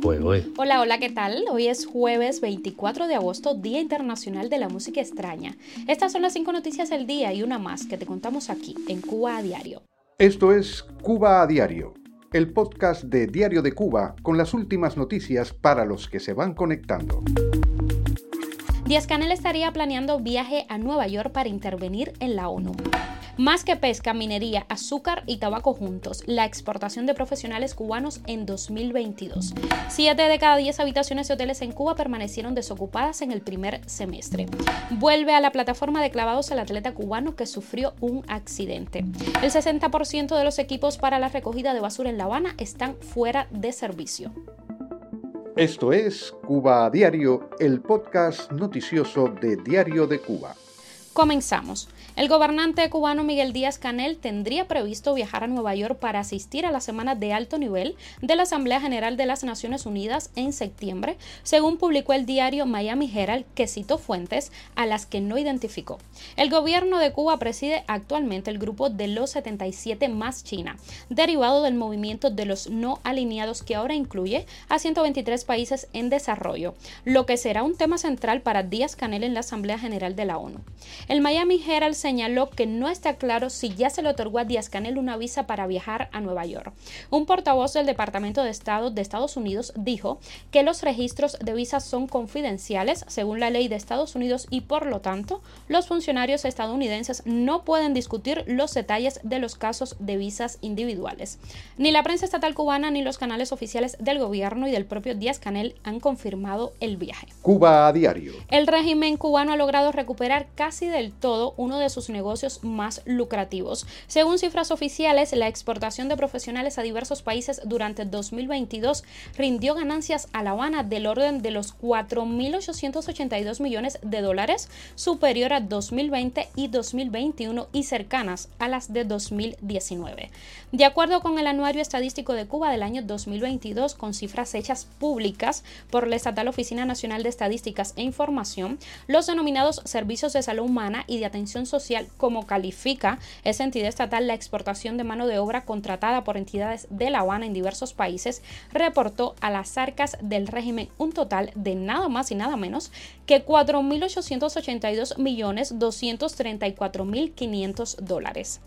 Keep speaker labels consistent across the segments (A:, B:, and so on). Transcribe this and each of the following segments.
A: Pues,
B: hola, hola, ¿qué tal? Hoy es jueves 24 de agosto, Día Internacional de la Música Extraña. Estas son las cinco noticias del día y una más que te contamos aquí, en Cuba a Diario.
C: Esto es Cuba a Diario, el podcast de Diario de Cuba con las últimas noticias para los que se van conectando.
B: Díaz Canel estaría planeando viaje a Nueva York para intervenir en la ONU. Más que pesca, minería, azúcar y tabaco juntos, la exportación de profesionales cubanos en 2022. Siete de cada diez habitaciones de hoteles en Cuba permanecieron desocupadas en el primer semestre. Vuelve a la plataforma de clavados el atleta cubano que sufrió un accidente. El 60% de los equipos para la recogida de basura en La Habana están fuera de servicio.
C: Esto es Cuba Diario, el podcast noticioso de Diario de Cuba.
B: Comenzamos. El gobernante cubano Miguel Díaz Canel tendría previsto viajar a Nueva York para asistir a la semana de alto nivel de la Asamblea General de las Naciones Unidas en septiembre, según publicó el diario Miami Herald, que citó fuentes a las que no identificó. El gobierno de Cuba preside actualmente el grupo de los 77 más China, derivado del movimiento de los no alineados que ahora incluye a 123 países en desarrollo, lo que será un tema central para Díaz Canel en la Asamblea General de la ONU. El Miami Herald señaló que no está claro si ya se le otorgó a Díaz Canel una visa para viajar a Nueva York. Un portavoz del Departamento de Estado de Estados Unidos dijo que los registros de visas son confidenciales según la ley de Estados Unidos y por lo tanto los funcionarios estadounidenses no pueden discutir los detalles de los casos de visas individuales. Ni la prensa estatal cubana ni los canales oficiales del gobierno y del propio Díaz Canel han confirmado el viaje.
C: Cuba a diario.
B: El régimen cubano ha logrado recuperar casi de del todo uno de sus negocios más lucrativos. Según cifras oficiales, la exportación de profesionales a diversos países durante 2022 rindió ganancias a La Habana del orden de los 4.882 millones de dólares, superior a 2020 y 2021 y cercanas a las de 2019. De acuerdo con el Anuario Estadístico de Cuba del año 2022, con cifras hechas públicas por la Estatal Oficina Nacional de Estadísticas e Información, los denominados servicios de salud y de atención social, como califica esa entidad estatal la exportación de mano de obra contratada por entidades de La Habana en diversos países, reportó a las arcas del régimen un total de nada más y nada menos que 4.882.234.500 dólares.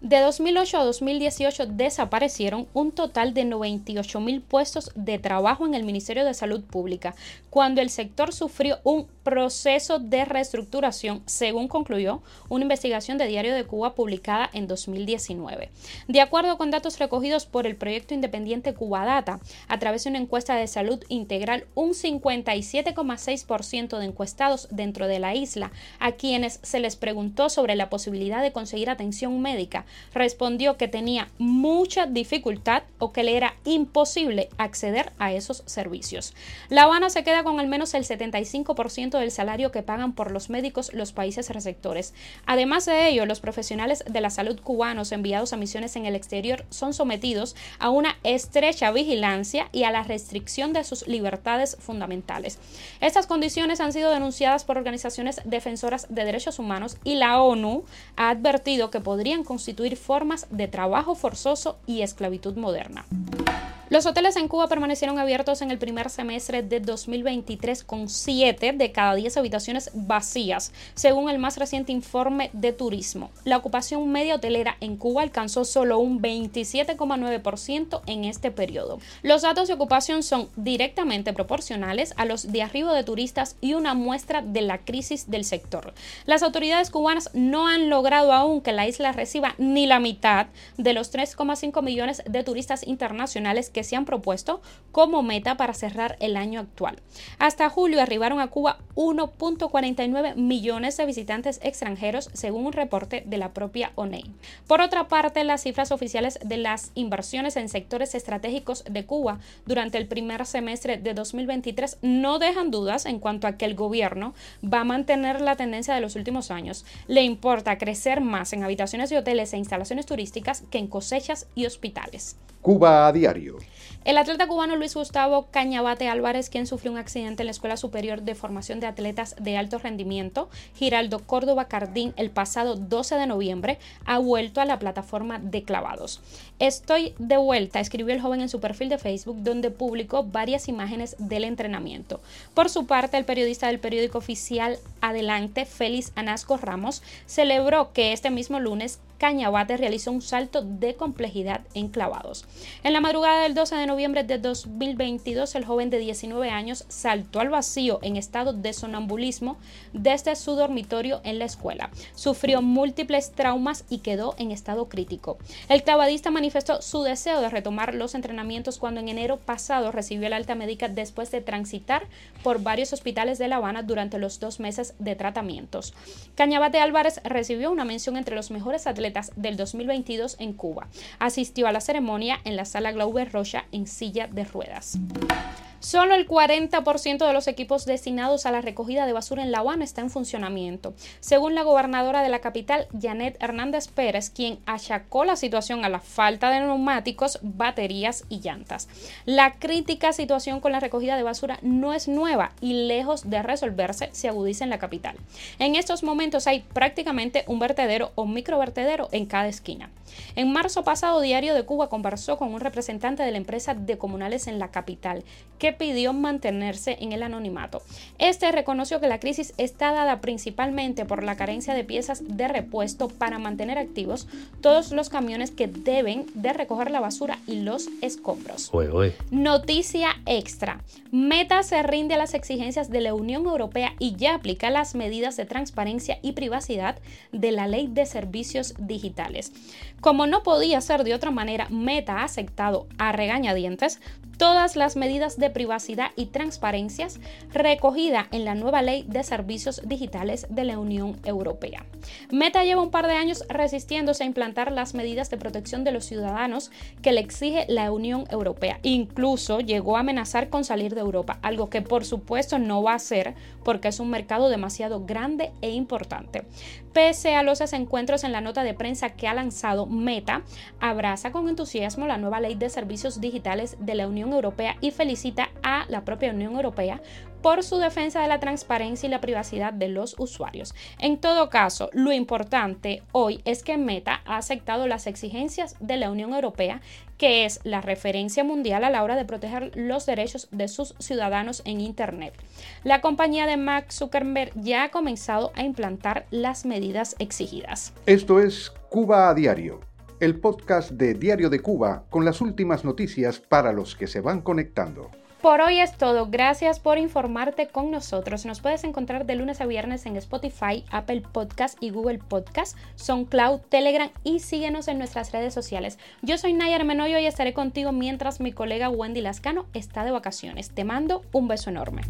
B: De 2008 a 2018 desaparecieron un total de 98 mil puestos de trabajo en el Ministerio de Salud Pública, cuando el sector sufrió un proceso de reestructuración, según concluyó una investigación de Diario de Cuba publicada en 2019. De acuerdo con datos recogidos por el proyecto independiente Cuba Data, a través de una encuesta de salud integral, un 57,6% de encuestados dentro de la isla, a quienes se les preguntó sobre la posibilidad de conseguir atención médica, respondió que tenía mucha dificultad o que le era imposible acceder a esos servicios. La Habana se queda con al menos el 75% del salario que pagan por los médicos los países receptores. Además de ello, los profesionales de la salud cubanos enviados a misiones en el exterior son sometidos a una estrecha vigilancia y a la restricción de sus libertades fundamentales. Estas condiciones han sido denunciadas por organizaciones defensoras de derechos humanos y la ONU ha advertido que podrían constituir formas de trabajo forzoso y esclavitud moderna. Los hoteles en Cuba permanecieron abiertos en el primer semestre de 2023 con 7 de cada 10 habitaciones vacías, según el más reciente informe de turismo. La ocupación media hotelera en Cuba alcanzó solo un 27,9% en este periodo. Los datos de ocupación son directamente proporcionales a los de arribo de turistas y una muestra de la crisis del sector. Las autoridades cubanas no han logrado aún que la isla reciba ni la mitad de los 3,5 millones de turistas internacionales que que se han propuesto como meta para cerrar el año actual. Hasta julio arribaron a Cuba 1.49 millones de visitantes extranjeros, según un reporte de la propia ONEI. Por otra parte, las cifras oficiales de las inversiones en sectores estratégicos de Cuba durante el primer semestre de 2023 no dejan dudas en cuanto a que el gobierno va a mantener la tendencia de los últimos años. Le importa crecer más en habitaciones de hoteles e instalaciones turísticas que en cosechas y hospitales.
C: Cuba a diario.
B: El atleta cubano Luis Gustavo Cañabate Álvarez, quien sufrió un accidente en la Escuela Superior de Formación de Atletas de Alto Rendimiento, Giraldo Córdoba Cardín, el pasado 12 de noviembre, ha vuelto a la plataforma de clavados. Estoy de vuelta, escribió el joven en su perfil de Facebook, donde publicó varias imágenes del entrenamiento. Por su parte, el periodista del periódico oficial Adelante, Félix Anasco Ramos, celebró que este mismo lunes Cañabate realizó un salto de complejidad en clavados. En la madrugada del 12 de noviembre de 2022, el joven de 19 años saltó al vacío en estado de sonambulismo desde su dormitorio en la escuela. Sufrió múltiples traumas y quedó en estado crítico. El clavadista manifestó su deseo de retomar los entrenamientos cuando en enero pasado recibió la alta médica después de transitar por varios hospitales de La Habana durante los dos meses de tratamientos. Cañabate Álvarez recibió una mención entre los mejores atletas del 2022 en Cuba. Asistió a la ceremonia en la sala Glauber Rocha en silla de ruedas. Solo el 40% de los equipos destinados a la recogida de basura en La Habana está en funcionamiento, según la gobernadora de la capital, Janet Hernández Pérez, quien achacó la situación a la falta de neumáticos, baterías y llantas. La crítica situación con la recogida de basura no es nueva y lejos de resolverse se agudiza en la capital. En estos momentos hay prácticamente un vertedero o microvertedero en cada esquina. En marzo pasado, Diario de Cuba conversó con un representante de la empresa de comunales en la capital, que pidió mantenerse en el anonimato. Este reconoció que la crisis está dada principalmente por la carencia de piezas de repuesto para mantener activos todos los camiones que deben de recoger la basura y los escombros. Noticia extra. Meta se rinde a las exigencias de la Unión Europea y ya aplica las medidas de transparencia y privacidad de la Ley de Servicios Digitales. Como no podía ser de otra manera, Meta ha aceptado a regañadientes todas las medidas de privacidad y transparencias recogida en la nueva ley de servicios digitales de la Unión Europea. Meta lleva un par de años resistiéndose a implantar las medidas de protección de los ciudadanos que le exige la Unión Europea. Incluso llegó a amenazar con salir de Europa, algo que por supuesto no va a hacer porque es un mercado demasiado grande e importante. Pese a los desencuentros en la nota de prensa que ha lanzado Meta, abraza con entusiasmo la nueva ley de servicios digitales de la Europea y felicita a la propia Unión Europea por su defensa de la transparencia y la privacidad de los usuarios. En todo caso, lo importante hoy es que Meta ha aceptado las exigencias de la Unión Europea, que es la referencia mundial a la hora de proteger los derechos de sus ciudadanos en Internet. La compañía de Mark Zuckerberg ya ha comenzado a implantar las medidas exigidas.
C: Esto es Cuba a Diario, el podcast de Diario de Cuba con las últimas noticias para los que se van conectando.
B: Por hoy es todo. Gracias por informarte con nosotros. Nos puedes encontrar de lunes a viernes en Spotify, Apple Podcast y Google Podcast, SoundCloud, Telegram y síguenos en nuestras redes sociales. Yo soy Nayar Menoyo y estaré contigo mientras mi colega Wendy Lascano está de vacaciones. Te mando un beso enorme.